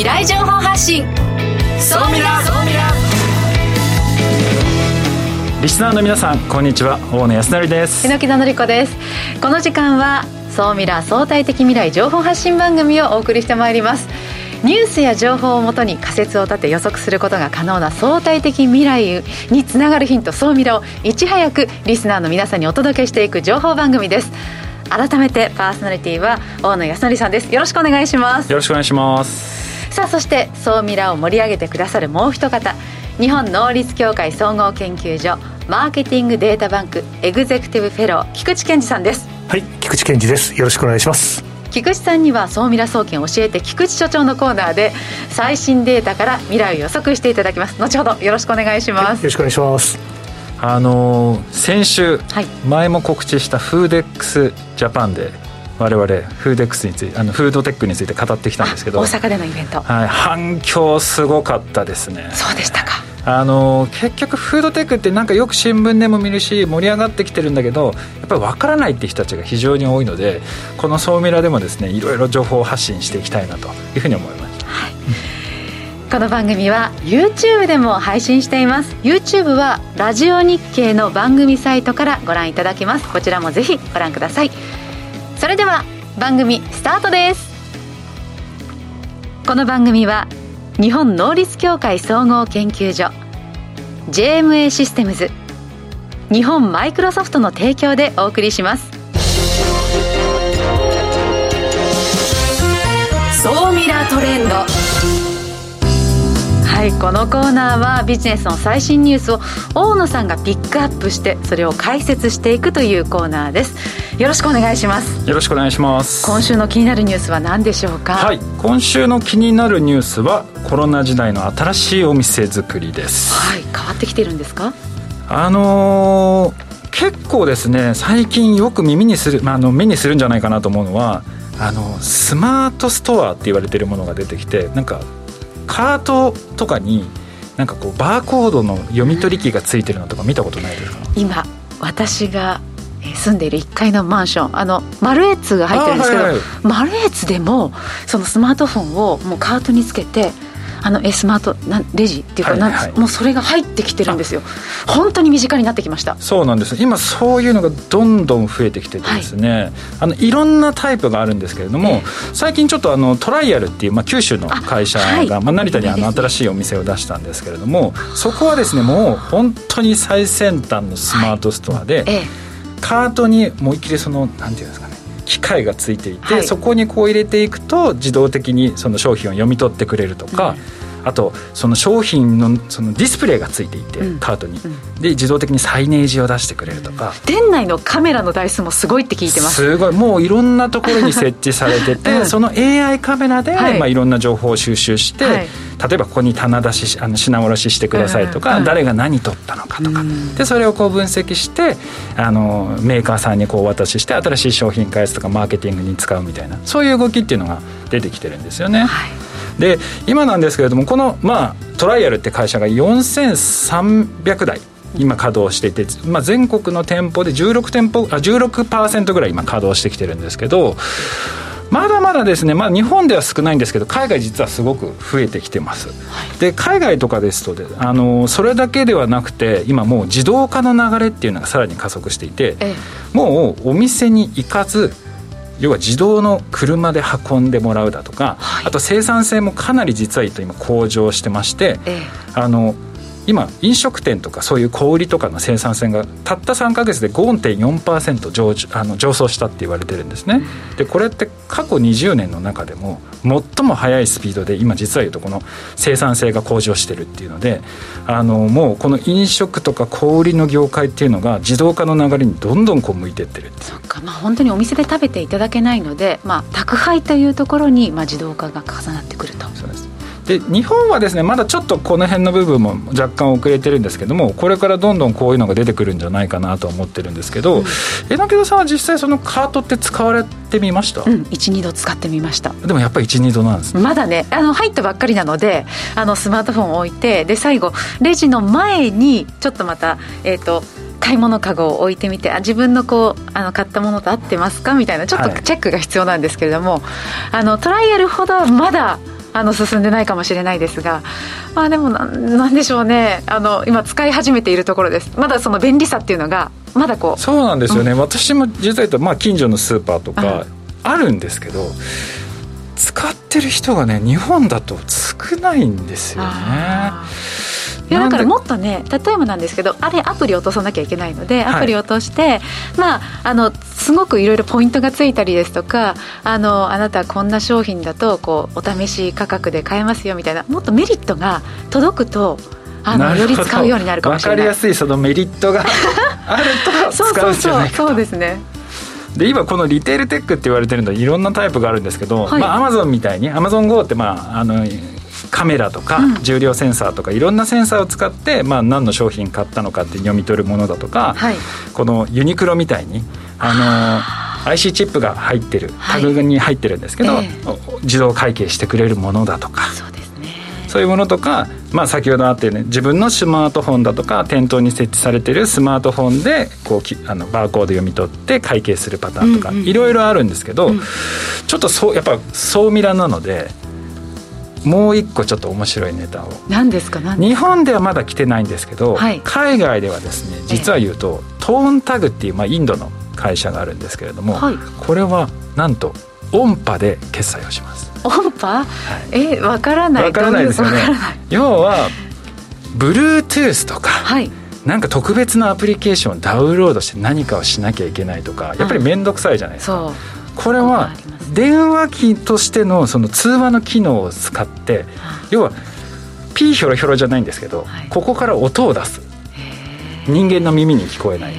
未来情報発信。そうみらそうみらリスナーの皆さんこんにちは。大野康成です。榎木田典子です。この時間は総ミラ相対的未来情報発信番組をお送りしてまいります。ニュースや情報をもとに仮説を立て予測することが可能な相対的未来につながるヒント総ミラをいち早くリスナーの皆さんにお届けしていく情報番組です。改めてパーソナリティは大野康成さんです。よろしくお願いします。よろしくお願いしますさあそして総ミラを盛り上げてくださるもう一方日本能率協会総合研究所マーケティングデータバンクエグゼクティブフェロー菊池健二さんです。はい菊池健二です。よろしくお願いします。菊池さんには総ミラ総研教えて菊池所長のコーナーで最新データから未来を予測していただきます。後ほどよろしくお願いします、はい、よろしくお願いします。あのー、先週、はい、前も告知したフーデックスジャパンで我々フーデックスについてあのフードテックについて語ってきたんですけど。大阪でのイベント、はい、反響すごかったですね。そうでしたか。あの結局フードテックってなんかよく新聞でも見るし盛り上がってきてるんだけどやっぱり分からないって人たちが非常に多いのでこの「総ミラ」でもですねいろいろ情報を発信していきたいなというふうに思います、はい、この番組は YouTube でも配信しています。YouTube はラジオ日経の番組サイトからご覧いただけます。こちらもぜひご覧くださいそれでは番組スタートです。この番組は日本能率協会総合研究所 JMA システムズ日本マイクロソフトの提供でお送りします。総ミラートレンド。はいこのコーナーはビジネスの最新ニュースを大野さんがピックアップしてそれを解説していくというコーナーですよろしくお願いします。よろしくお願いします。今週の気になるニュースは何でしょうか？はい。今週の気になるニュースはコロナ時代の新しいお店作りです。はい。変わってきてるんですか？あのー、結構ですね最近よく耳にする、まあ、あの目にするんじゃないかなと思うのはあのスマートストアって言われてるものが出てきてなんかカートとかになんかこうバーコードの読み取り機がついてるのとか見たことないですか？今私が住んでいる1階のマンションあのマルエツが入ってるんですけど、はいはい、マルエツでもそのスマートフォンをもうカートにつけてあのスマートなレジっていうか、はいはい、もうそれが入ってきてるんですよ。本当に身近になってきました。そうなんです。今そういうのがどんどん増えてきててですね、はい、あのいろんなタイプがあるんですけれども、えー、最近ちょっとあのトライアルっていう、まあ、九州の会社が、はい、まあ、成田にあの新しいお店を出したんですけれどもそこはですねもう本当に最先端のスマートストアで、えー、カートに思いっきりそのなんていうんですかね機械がついていて、はい、そこにこう入れていくと自動的にその商品を読み取ってくれるとか、うん、あとその商品のそのディスプレイがついていて、うん、カートに、うん、で自動的にサイネージを出してくれるとか。店内のカメラの台数もすごいって聞いてます。すごい。もういろんなところに設置されてて、その AI カメラで、はい。まあ、いろんな情報を収集して、はい。例えばここに棚出しあの品卸ししてくださいとか、うん、誰が何取ったのかとか、うん、でそれをこう分析してあのメーカーさんにこうお渡しして新しい商品開発とかマーケティングに使うみたいなそういう動きっていうのが出てきてるんですよね。はい、で今なんですけれどもこの、まあ、トライアルって会社が4300台今稼働していて、まあ、全国の店舗で16店舗あ16%ぐらい今稼働してきてるんですけどまだまだですね、まあ、日本では少ないんですけど海外実はすごく増えてきてます、はい、で海外とかですとであのそれだけではなくて今もう自動化の流れっていうのがさらに加速していて、ええ、もうお店に行かず要は自動の車で運んでもらうだとか、はい、あと生産性もかなり実は今向上してまして、え、あの今飲食店とかそういう小売とかの生産性がたった3か月で5.4%上あの上昇したって言われてるんですね。でこれって過去20年の中でも最も速いスピードで今実は言うとこの生産性が向上してるっていうのであのもうこの飲食とか小売の業界っていうのが自動化の流れにどんどんこう向いてってるそっか。まあ本当にお店で食べていただけないので、まあ、宅配というところにまあ自動化が重なってくると。そうですで日本はですねまだちょっとこの辺の部分も若干遅れてるんですけどもこれからどんどんこういうのが出てくるんじゃないかなと思ってるんですけど、うん、榎木さんは実際そのカートって使われてみました、うん、12度使ってみました。でもやっぱり12度なんです、ね、まだねあの入ったばっかりなのであのスマートフォンを置いてで最後レジの前にちょっとまたえっ、ー、と買い物かごを置いてみてあ自分のこうあの買ったものと合ってますか？みたいなちょっとチェックが必要なんですけれども、はい、あのトライアルほどまだあの進んでないかもしれないですがまあでもななんでしょうね。あの今使い始めているところです。まだその便利さっていうのがまだこうそうなんですよね、うん、私も実は言うと、まあ、近所のスーパーとかあるんですけど、使ってる人がね日本だと少ないんですよね。いやだからもっとね例えばなんですけどあれアプリ落とさなきゃいけないのでアプリ落として、はい、まああのすごくいろいろポイントがついたりですとかあのあなたこんな商品だとこうお試し価格で買えますよみたいなもっとメリットが届くとあのより使うようになるかもしれない。分かりやすいそのメリットが あると使うんじゃないか。とそうですね。で今このリテールテックって言われてるのはいろんなタイプがあるんですけど、はい、まあアマゾンみたいにアマゾン GO ってまああのカメラとか重量センサーとかいろんなセンサーを使って、まあ、何の商品買ったのかって読み取るものだとか、はい、このユニクロみたいにあの IC チップが入ってるタグに入ってるんですけど、はいえ。ー、自動会計してくれるものだとか。そうですね。そういうものとか、まあ、先ほどあったように自分のスマートフォンだとか店頭に設置されてるスマートフォンでこうきあのバーコード読み取って会計するパターンとかいろいろあるんですけど、うん、ちょっとそうやっぱ総ミラなのでもう一個ちょっと面白いネタを。何ですか？日本ではまだ来てないんですけど、はい、海外ではですね実は言うと、えトーンタグっていう、まあ、インドの会社があるんですけれども、はい、これはなんと音波で決済をします。音波、はい、えわからない。わからないですよね。要は Bluetooth とか、はい、なんか特別なアプリケーションをダウンロードして何かをしなきゃいけないとかやっぱり面倒くさいじゃないですか、これは電話機としてのその通話の機能を使って、要はピーヒョロヒョロじゃないんですけど、ここから音を出す。人間の耳に聞こえない。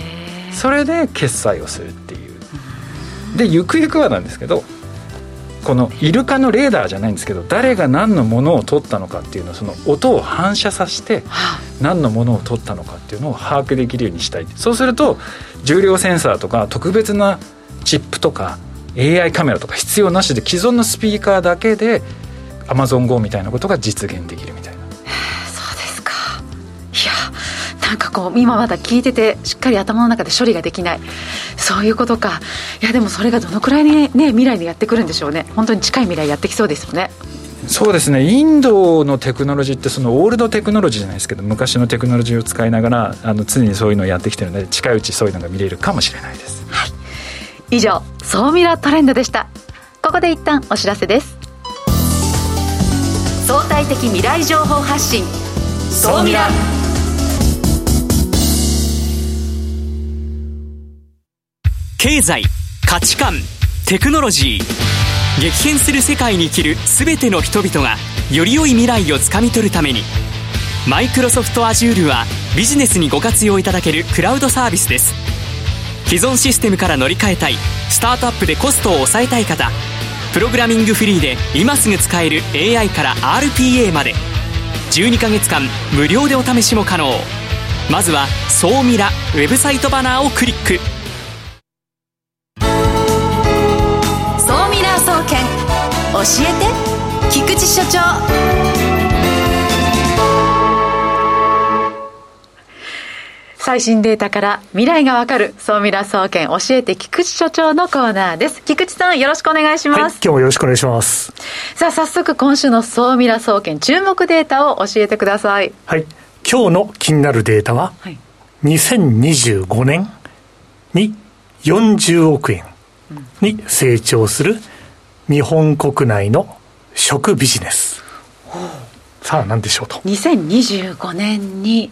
それで決済をするっていう。でゆくゆくはなんですけどこのイルカのレーダーじゃないんですけど誰が何のものを取ったのかっていうのをその音を反射させて何のものを取ったのかっていうのを把握できるようにしたい。そうすると重量センサーとか特別なチップとか AI カメラとか必要なしで既存のスピーカーだけで AmazonGo みたいなことが実現できるみたいな。そうですか。いやなんかこう今まだ聞いててしっかり頭の中で処理ができない。そういうことか。いやでもそれがどのくらいね未来にやってくるんでしょうね。本当に近い未来やってきそうですよね。そうですね。インドのテクノロジーってそのオールドテクノロジーじゃないですけど昔のテクノロジーを使いながらあの常にそういうのをやってきてるので近いうちそういうのが見れるかもしれないです、はい以上総ミラトレンドでした。ここで一旦お知らせです。相対的未来情報発信総ミラ経済価値観テクノロジー。激変する世界に生きる全ての人々がより良い未来をつかみ取るためにマイクロソフト Azure はビジネスにご活用いただけるクラウドサービスです。既存システムから乗り換えたい。スタートアップでコストを抑えたい方。プログラミングフリーで今すぐ使える AI から RPA まで。12ヶ月間無料でお試しも可能。まずは「総ミラ」ウェブサイトバナーをクリック。総ミラー総研。教えて菊池所長。最新データから未来がわかる総ミラ総研教えて菊池所長のコーナーです。菊池さんよろしくお願いします、はい、今日もよろしくお願いします。さあ早速今週の総ミラ総研注目データを教えてください。はい今日の気になるデータは、はい、2025年に40億円に成長する日本国内の食ビジネス、うん、さあ何でしょうと。2025年に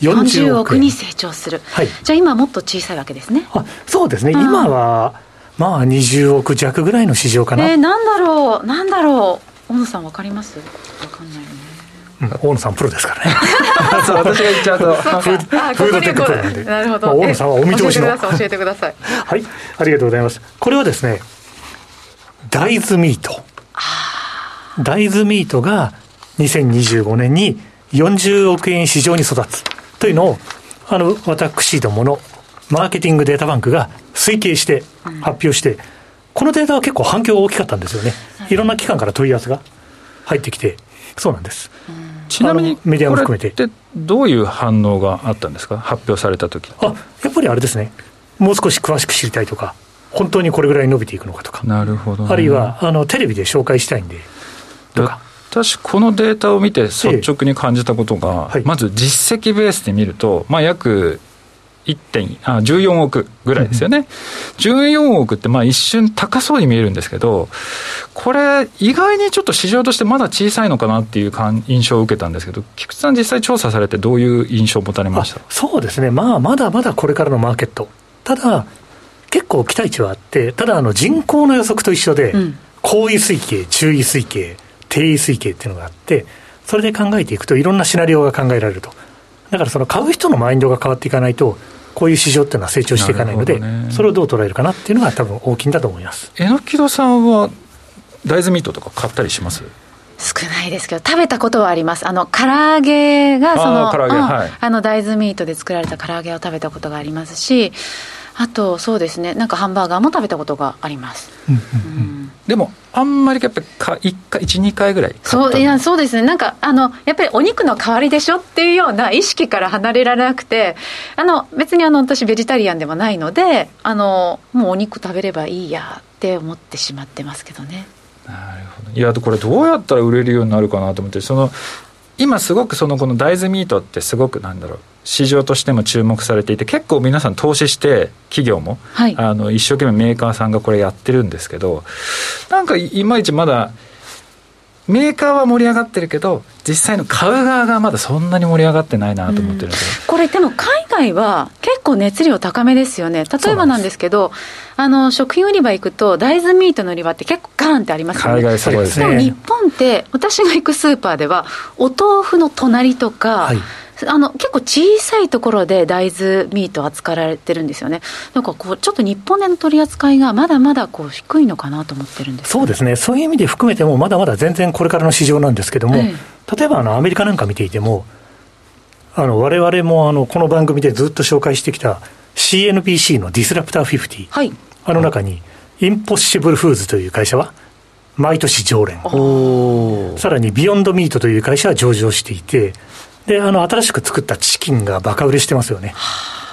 40億に成長する、はい、じゃあ今もっと小さいわけですね。あそうですね、今はまあ20億弱ぐらいの市場かな。えー、なんだろう。なんだろう。大野さん分かります？分かん。ないよね大野さんプロですからね。そう私が言っちゃうとフードテックプロなんで。なるほど、大野さんはお見通しの。教えてくださいはいありがとうございます。これはですね大豆ミート。大豆ミートが2025年に40億円市場に育つというのを、あの、私どものマーケティングデータバンクが推計して発表して、うん、このデータは結構反響が大きかったんですよね。いろんな機関から問い合わせが入ってきて、そうなんです。ちなみに、メディアも含めて。ってどういう反応があったんですか、発表された時あやっぱりあれですね、もう少し詳しく知りたいとか、本当にこれぐらい伸びていくのかとか、なるほど、ね、あるいはあのテレビで紹介したいんで、とか。私このデータを見て率直に感じたことが、ええ。はい、まず実績ベースで見ると、まあ、約1点あ14億ぐらいですよね、うん、14億ってまあ一瞬高そうに見えるんですけど、これ、意外にちょっと市場としてまだ小さいのかなっていう印象を受けたんですけど、菊池さん、実際調査されて、どういう印象を持たれました？そうですね、まあ、まだまだこれからのマーケット、ただ、結構期待値はあって、ただあの人口の予測と一緒で、うん、高位推計、中位推計、低位推計っていうのがあって、それで考えていくと、いろんなシナリオが考えられると。だからその買う人のマインドが変わっていかないと、こういう市場っていうのは成長していかないので、ね、それをどう捉えるかなっていうのが多分大きいんだと思います。えのきどさんは大豆ミートとか買ったりします？少ないですけど、食べたことはあります。あの、唐揚げが、その、あ,、うんはい、あの、大豆ミートで作られた唐揚げを食べたことがありますし、あと、そうですね、なんかハンバーガーも食べたことがあります。うんうんでも、あんまりやっぱりか1回、1、2回ぐらいそういやそうですね、なんかあの、やっぱりお肉の代わりでしょっていうような意識から離れられなくて、あの別にあの私、ベジタリアンでもないのであの、もうお肉食べればいいやって思ってしまってますけどね。なるほど。いやこれどうやったら売れるようになるかなと思ってその今すごくそのこの大豆ミートってすごくなんだろう市場としても注目されていて結構皆さん投資して企業も、はい、あの一生懸命メーカーさんがこれやってるんですけどなんかいまいちまだメーカーは盛り上がってるけど実際の買う側がまだそんなに盛り上がってないなと思ってるんです、うん、これでも海外は結構熱量高めですよね。例えばなんですけどあの食品売り場行くと大豆ミートの売り場って結構ガーンってありますよね。海外そうですね。でも日本って私が行くスーパーではお豆腐の隣とか、はい。あの結構小さいところで大豆ミート扱われてるんですよね、なんかこう、ちょっと日本での取り扱いがまだまだこう低いのかなと思ってるんです、そうですね、そういう意味で含めても、まだまだ全然これからの市場なんですけども、ええ、例えばあのアメリカなんか見ていても、われわれもあのこの番組でずっと紹介してきた CNBC の Disruptor 50、はい、あの中に、 Impossible Foods という会社は、毎年常連、さらに Beyond Meat という会社は上場していて、で、あの、新しく作ったチキンがバカ売れしてますよね。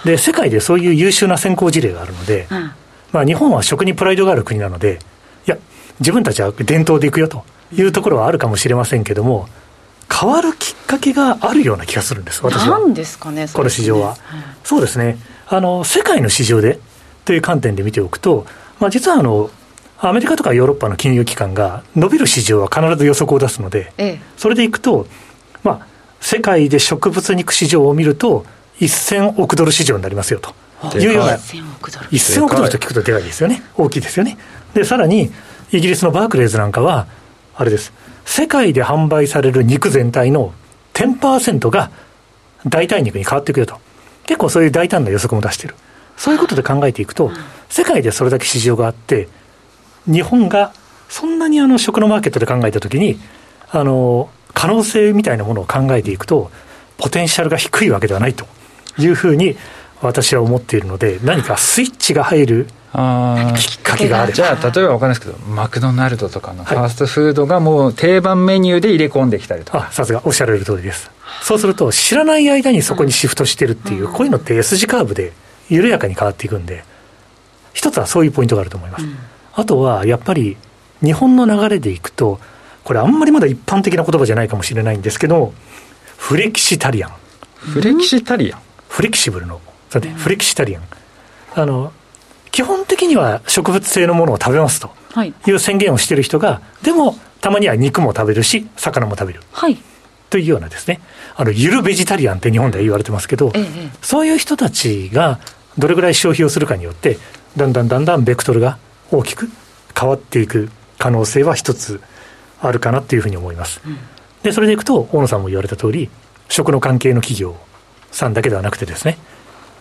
で、世界でそういう優秀な先行事例があるので、うん、まあ、日本は食にプライドがある国なので、いや、自分たちは伝統でいくよというところはあるかもしれませんけども、変わるきっかけがあるような気がするんです、私は。なんですかね、この市場は、うん、そうですね。あの、世界の市場でという観点で見ておくと、まあ、実はあの、アメリカとかヨーロッパの金融機関が伸びる市場は必ず予測を出すので、ええ、それでいくと、まあ、世界で植物肉市場を見ると、1000億ドル市場になりますよと。いうような、1000億ドル。と聞くとでかいですよね、大きいですよね。で、さらに、イギリスのバークレーズなんかは、あれです、世界で販売される肉全体の10%が代替肉に変わっていくよと、結構そういう大胆な予測も出してる。そういうことで考えていくと、世界でそれだけ市場があって、日本がそんなにあの食のマーケットで考えたときに、あの、可能性みたいなものを考えていくと、ポテンシャルが低いわけではないというふうに私は思っているので、何かスイッチが入るきっかけがあるじゃあ、例えば分かんないですけど、マクドナルドとかのファーストフードがもう定番メニューで入れ込んできたりとか。さすが、おっしゃられる通りです。そうすると、知らない間にそこにシフトしてるっていう、こういうのって S 字カーブで緩やかに変わっていくんで、一つはそういうポイントがあると思います。あとは、やっぱり、日本の流れでいくと、これあんまりまだ一般的な言葉じゃないかもしれないんですけど、フレキシタリアン。フレキシタリアンフレキシブルの。さて、フレキシタリアン。あの、基本的には植物性のものを食べますという宣言をしている人が、でも、たまには肉も食べるし、魚も食べる。はい。というようなですね、あの、ゆるベジタリアンって日本では言われてますけど、ええ、そういう人たちがどれぐらい消費をするかによって、だんだんだんだんベクトルが大きく変わっていく可能性は一つあるかなっていうふうに思います。で、それでいくと、大野さんも言われた通り、食の関係の企業さんだけではなくてですね、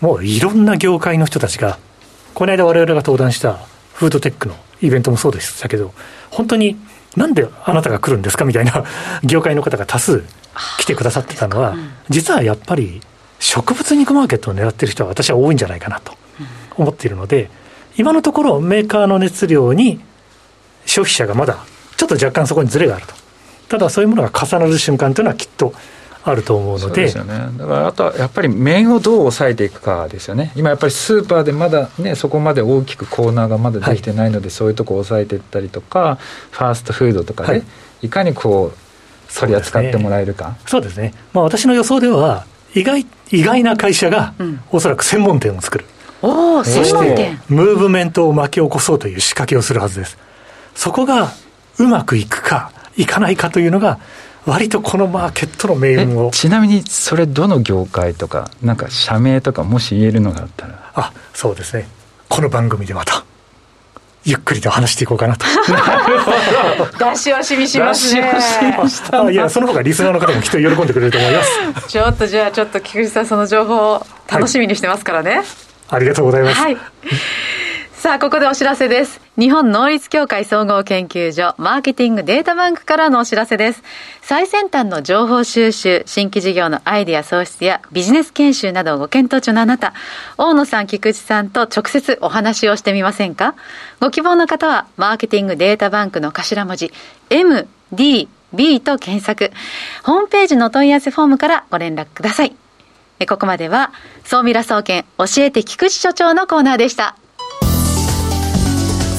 もういろんな業界の人たちが、この間我々が登壇したフードテックのイベントもそうでしたけど、本当になんであなたが来るんですかみたいな 業界の方が多数来てくださってたのは、実はやっぱり植物肉マーケットを狙ってる人は私は多いんじゃないかなと思っているので、今のところメーカーの熱量に消費者がまだちょっと若干そこにずれがあると。ただそういうものが重なる瞬間というのはきっとあると思うので。ですよね。だからあとはやっぱり面をどう抑えていくかですよね。今やっぱりスーパーでまだね、そこまで大きくコーナーがまだできてないので、はい、そういうとこを抑えていったりとか、ファーストフードとかで、はい、いかにこう取り扱ってもらえるか。そうですね、まあ、私の予想では意外意外な会社が、おそらく専門店を作る、おお専門店。ムーブメントを巻き起こそうという仕掛けをするはずです。そこがうまくいくかいかないかというのが割とこのマーケットの命運をちなみにそれどの業界とかなんか社名とかもし言えるのがあったらあそうですねこの番組でまたゆっくりと話していこうかなと。出し惜しみしますね。いや、その方がリスナーの方もきっと喜んでくれると思います。ちょっとじゃあ、ちょっと菊池さん、その情報を楽しみにしてますからね。はい、ありがとうございます。はい。さあ、ここでお知らせです。日本能率協会総合研究所マーケティングデータバンクからのお知らせです。最先端の情報収集、新規事業のアイデア創出やビジネス研修などをご検討中のあなた、大野さん、菊池さんと直接お話をしてみませんか？ご希望の方は、マーケティングデータバンクの頭文字、MD、B と検索。ホームページの問い合わせフォームからご連絡ください。ここまでは、総ミラ総研教えて菊池所長のコーナーでした。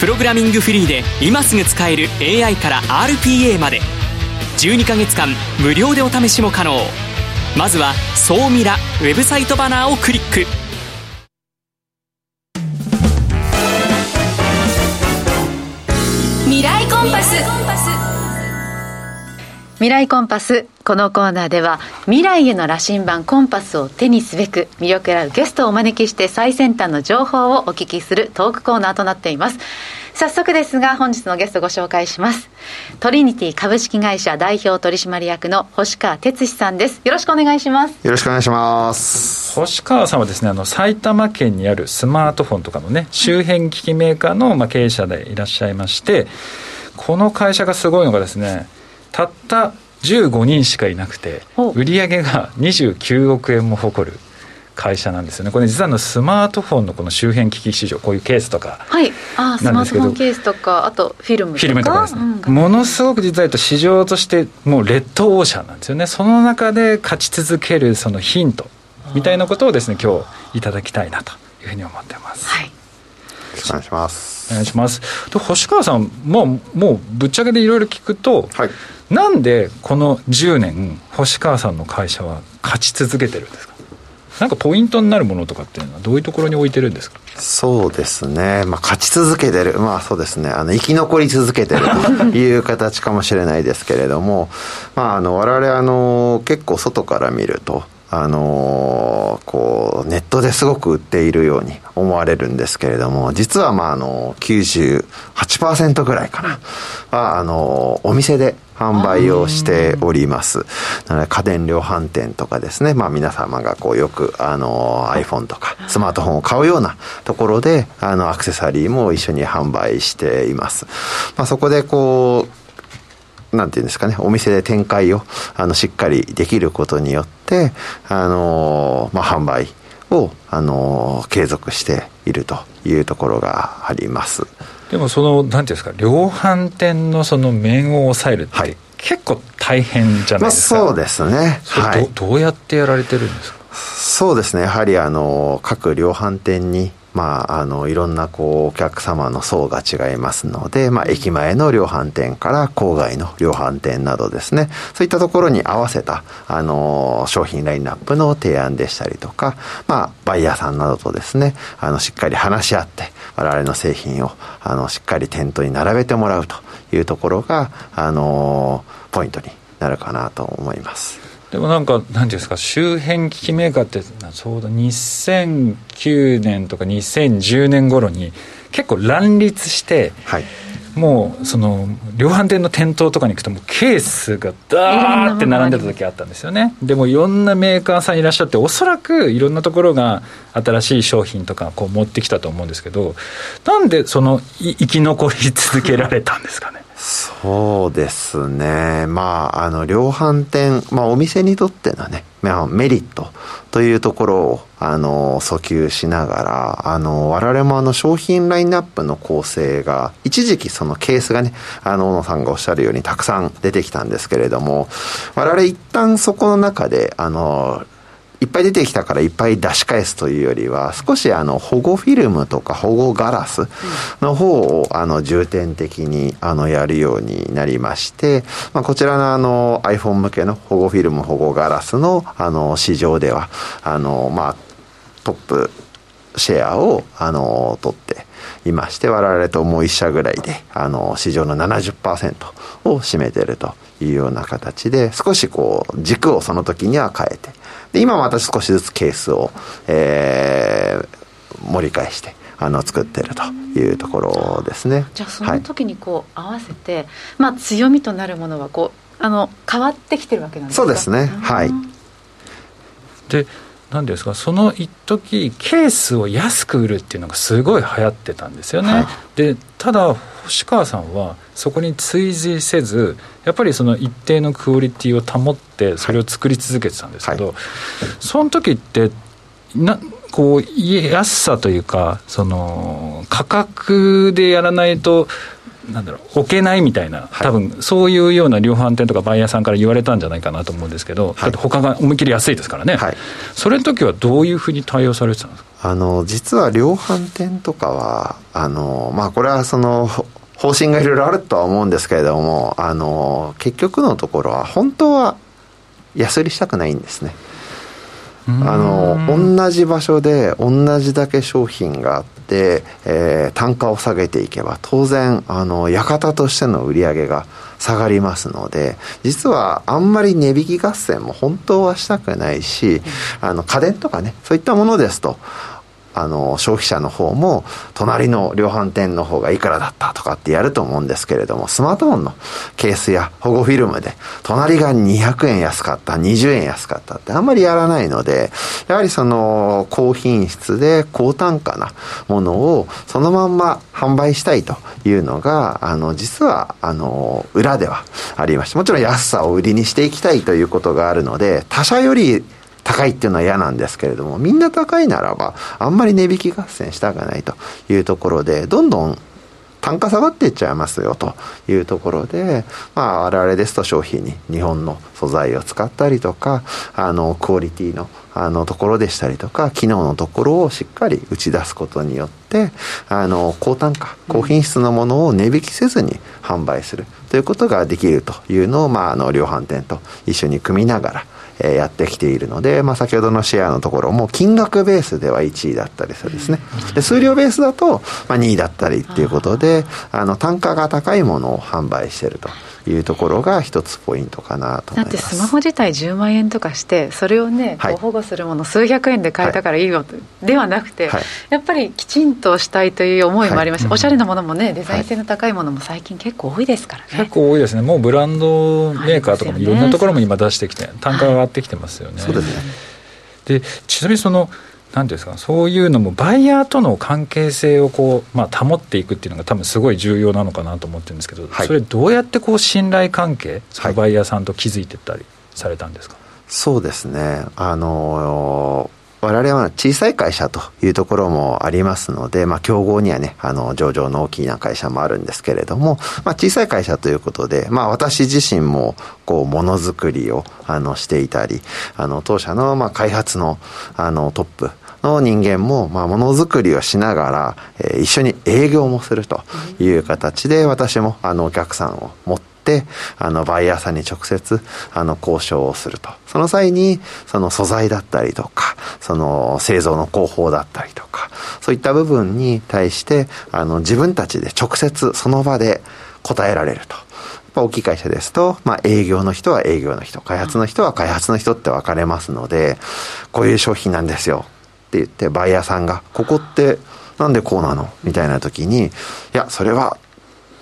プログラミングフリーで今すぐ使える AI から RPA まで。12ヶ月間無料でお試しも可能。まずは「総ミラ」ウェブサイトバナーをクリック。未来コンパス。未来コンパス。このコーナーでは未来への羅針盤コンパスを手にすべく魅力あるゲストをお招きして最先端の情報をお聞きするトークコーナーとなっています。早速ですが本日のゲストご紹介します。トリニティ株式会社代表取締役の星川哲司さんです。よろしくお願いします。よろしくお願いします。星川さんはですねあの埼玉県にあるスマートフォンとかのね周辺機器メーカーの、まあ、経営者でいらっしゃいましてこの会社がすごいのがですねたった15人しかいなくて売上が29億円も誇る会社なんですよね。これ実はのスマートフォンのこの周辺機器市場こういうケースとかはい。あスマートフォンケースとかあとフィルムとか。フィルムとかですね、うん、ものすごく実は市場としてもうレッドオーシャンなんですよね。その中で勝ち続けるそのヒントみたいなことをですね今日いただきたいなというふうに思ってます、はい、よろしくお願いしますお願いしますで星川さんもうもうぶっちゃけでいろいろ聞くと、はいなんでこの10年星川さんの会社は勝ち続けてるんですか？なんかポイントになるものとかっていうのはどういうところに置いてるんですか？そうですね。まあ、勝ち続けてる。まあ、そうですね。あの、生き残り続けてると いう形かもしれないですけれども、まあ、あの、我々、あの、結構外から見ると、あのー、こうネットですごく売っているように思われるんですけれども実はまああの98%ぐらいかなはあのお店で販売をしております。なので家電量販店とかですね、まあ皆様がこうよくあの iPhone とかスマートフォンを買うようなところであのアクセサリーも一緒に販売しています。まあそこでこうなんていうんですかね、お店で展開を、あの、しっかりできることによって、あの、まあ、販売を、あの、継続しているというところがあります。でも、その、なんていうんですか、量販店のその面を抑えるって、はい、結構大変じゃないですか？まあ、そうですね。はい、ど。どうやってやられてるんですか？そうですね。やはり、あの、各量販店に、まあ、あのいろんなこうお客様の層が違いますので、まあ、駅前の量販店から郊外の量販店などですねそういったところに合わせたあの商品ラインナップの提案でしたりとか、まあ、バイヤーさんなどとですねあのしっかり話し合って我々の製品をあのしっかり店頭に並べてもらうというところがあのポイントになるかなと思います。でもなんか、なんていうんですか、周辺機器メーカーって、そうだ、2009年とか2010年頃に、結構乱立して、はい、もう、その、量販店の店頭とかに行くと、もうケースがダーって並んでた時あったんですよね。でも、いろんなメーカーさんいらっしゃって、おそらくいろんなところが新しい商品とかこう持ってきたと思うんですけど、なんでその、生き残り続けられたんですかね？そうですね。まあ、あの、量販店、まあ、お店にとってのね、ま、メリットというところを、あの、訴求しながら、あの、我々もあの、商品ラインナップの構成が、一時期そのケースがね、あの、小野さんがおっしゃるようにたくさん出てきたんですけれども、我々一旦そこの中で、あの、いっぱい出てきたからいっぱい出し返すというよりは、少しあの保護フィルムとか保護ガラスの方をあの重点的にあのやるようになりまして、まあ、こちらのあの iPhone 向けの保護フィルム保護ガラスのあの市場では、あのまあトップシェアをあの取っていまして、我々ともう1社ぐらいであの市場の70%を占めているというような形で、少しこう軸をその時には変えて、で今また少しずつケースを、えー、盛り返してあの作ってるというところですね。じゃあその時にこう合わせて、はい、まあ強みとなるものはこうあの変わってきてるわけなんですか？そうですね。はい。で。何ですかその一時ケースを安く売るっていうのがすごい流行ってたんですよね、はい、でただ星川さんはそこに追随せずやっぱりその一定のクオリティを保ってそれを作り続けてたんですけど、はい、その時ってなこう安さというかその価格でやらないとなんだろう置けないみたいな、多分そういうような量販店とかバイヤーさんから言われたんじゃないかなと思うんですけど、はい、だって他が思いっきり安いですからね、はい、それの時はどういうふうに対応されてたんですか？あの実は量販店とかはあの、まあ、これはその方針がいろいろあるとは思うんですけれどもあの結局のところは本当は安売りしたくないんですね。あの同じ場所で同じだけ商品があって、えー、単価を下げていけば当然あの館としての売り上げが下がりますので実はあんまり値引き合戦も本当はしたくないしあの家電とかねそういったものですとあの、消費者の方も、隣の量販店の方がいくらだったとかってやると思うんですけれども、スマートフォンのケースや保護フィルムで、隣が200円安かった、20円安かったってあんまりやらないので、やはりその、高品質で高単価なものを、そのまんま販売したいというのが、あの、実は、あの、裏ではありまして、もちろん安さを売りにしていきたいということがあるので、他社より高いっていうのは嫌なんですけれども、みんな高いならば、あんまり値引き合戦したくないというところで、どんどん単価下がっていっちゃいますよというところで、まあ、我々ですと商品に日本の素材を使ったりとか、あの、クオリティの、あの、ところでしたりとか、機能のところをしっかり打ち出すことによって、あの、高単価、高品質のものを値引きせずに販売するということができるというのを、まあ、あの、量販店と一緒に組みながら、えやってきているので、まあ、先ほどのシェアのところも金額ベースでは1位だったりするんですね。で数量ベースだと、まあ、2位だったりっていうことで、あの単価が高いものを販売していると。いうところが一つポイントかなとだってスマホ自体10万円とかしてそれをね、はい、保護するもの数百円で買えたからいいよ、はい、ではなくて、はい、やっぱりきちんとしたいという思いもあります。し、おしゃれなものもねデザイン性の高いものも最近結構多いですからね。結構多いですね。もうブランドメーカーとかもいろんなところも今出してきて単価が上がってきてますよね、そうですねでちなみにそのなんですかそういうのもバイヤーとの関係性をこう、まあ、保っていくっていうのが多分すごい重要なのかなと思ってるんですけど、はい、それどうやってこう信頼関係そのバイヤーさんと築いていったりされたんですか、はい、そうですね。あの我々は小さい会社というところもありますので、まあ、競合にはね、あの、上場の大きな会社もあるんですけれども、まあ、小さい会社ということで、まあ、私自身も、こう、ものづくりを、あの、していたり、あの、当社の、まあ、開発の、あの、トップ、の人間も、まあ、ものづくりをしながら、えー、一緒に営業もするという形で、私も、あの、お客さんを持って、あの、バイヤーさんに直接、あの、交渉をすると。その際に、その素材だったりとか、その製造の工法だったりとか、そういった部分に対して、あの、自分たちで直接その場で答えられると。大きい会社ですと、まあ、営業の人は営業の人、開発の人は開発の人って分かれますので、こういう商品なんですよ。って言って、バイヤーさんが、ここってなんでこうなの？みたいな時に、いや、それは、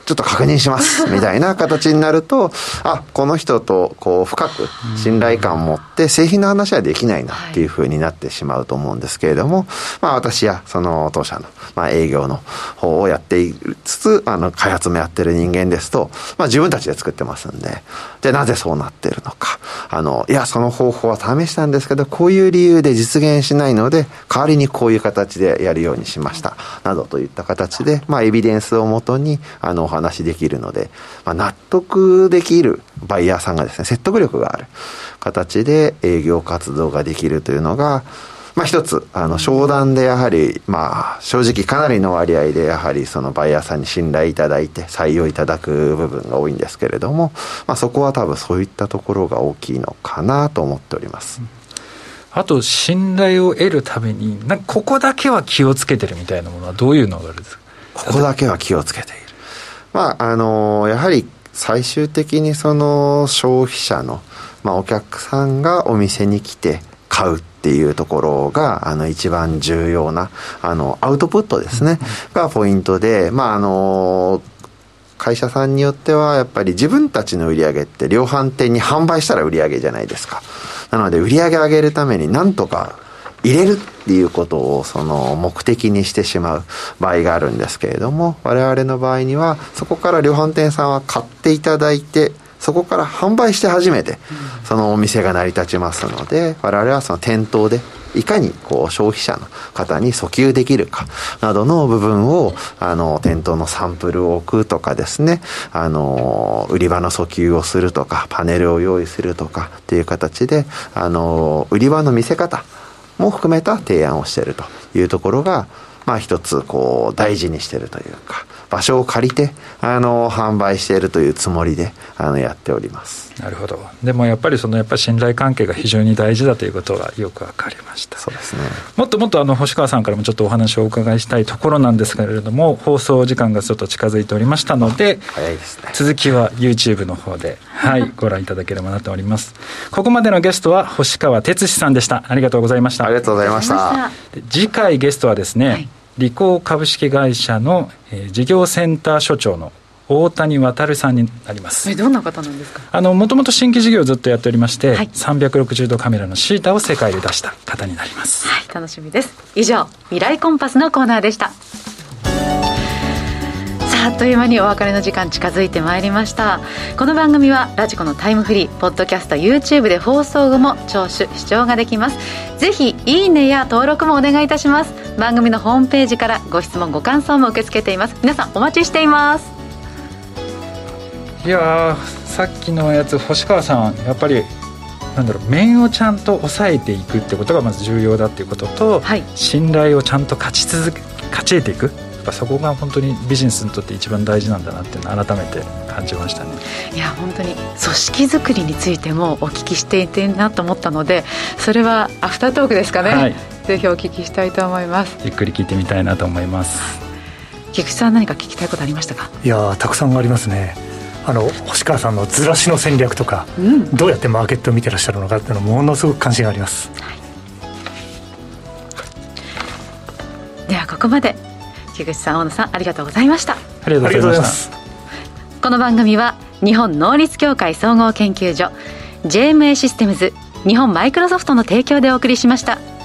ちょっと確認しますみたいな形になると あこの人とこう深く信頼感を持って製品の話はできないなっていうふうになってしまうと思うんですけれども、まあ、私やその当社の、まあ、営業の方をやっていつつあの開発もやってる人間ですと、まあ、自分たちで作ってますんででなぜそうなってるのか。あのいやその方法は試したんですけどこういう理由で実現しないので代わりにこういう形でやるようにしましたなどといった形で、まあ、エビデンスをもとにあの話できるので、まあ、納得できるバイヤーさんがですね、説得力がある形で営業活動ができるというのが、まあ一つ、あの、商談でやはり、まあ、正直かなりの割合でやはりそのバイヤーさんに信頼いただいて採用いただく部分が多いんですけれども、まあそこは多分そういったところが大きいのかなと思っております。あと、信頼を得るために、なここだけは気をつけてるみたいなものはどういうのがあるんですか？ここだけは気をつけている。まあ、あのやはり最終的にその消費者の、まあ、お客さんがお店に来て買うっていうところが、あの、一番重要な、あの、アウトプットですね、がポイントで、まあ、あの会社さんによってはやっぱり自分たちの売り上げって量販店に販売したら売り上げじゃないですか。なので売り上げ上げるためになんとか入れるっていうことをその目的にしてしまう場合があるんですけれども我々の場合にはそこから量販店さんは買っていただいてそこから販売して初めてそのお店が成り立ちますので我々はその店頭でいかにこう消費者の方に訴求できるかなどの部分をあの店頭のサンプルを置くとかですねあの売り場の訴求をするとかパネルを用意するとかっていう形であの売り場の見せ方も含めた提案をしているというところが、まあ一つこう大事にしているというか、場所を借りてあの販売しているというつもりであのやっております。なるほど。でもやっぱりそのやっぱ信頼関係が非常に大事だということがよく分かりました。そうですね。もっともっとあの星川さんからもちょっとお話をお伺いしたいところなんですけれども放送時間がちょっと近づいておりましたので早いですね。続きは YouTube の方ではい ご覧いただければなと思います。ここまでのゲストは星川哲司さんでした。ありがとうございました。ありがとうございました。次回ゲストはですね、はい理工株式会社の、えー、事業センター所長の大谷渉さんになります。えどんな方なんですか？あのもともと新規事業をずっとやっておりまして、はい、360度カメラのシータを世界で出した方になります。はい楽しみです。以上未来コンパスのコーナーでしたあっという間にお別れの時間近づいてまいりました。この番組はラジコのタイムフリーポッドキャスト YouTube で放送後も聴取視聴ができます。ぜひいいねや登録もお願いいたします。番組のホームページからご質問ご感想も受け付けています。皆さんお待ちしています。いやさっきのやつ星川さんやっぱりなんだろう面をちゃんと抑えていくってことがまず重要だっていうことと、はい、信頼をちゃんと勝ち続け勝ち得ていくぱそこが本当にビジネスにとって一番大事なんだなっていうのを改めて感じましたね。いや本当に組織づくりについてもお聞きしていてなと思ったのでそれはアフタートークですかね、はい、ぜひお聞きしたいと思います。ゆっくり聞いてみたいなと思います。菊池さん何か聞きたいことありましたか？いやたくさんありますね。あの星川さんのずらしの戦略とか、うん、どうやってマーケットを見てらっしゃるのかっていうのものすごく関心があります、はい、ではここまで。木口さん大野さんありがとうございましたありがとうございますこの番組は日本能率協会総合研究所 JMA システムズ日本マイクロソフトの提供でお送りしました。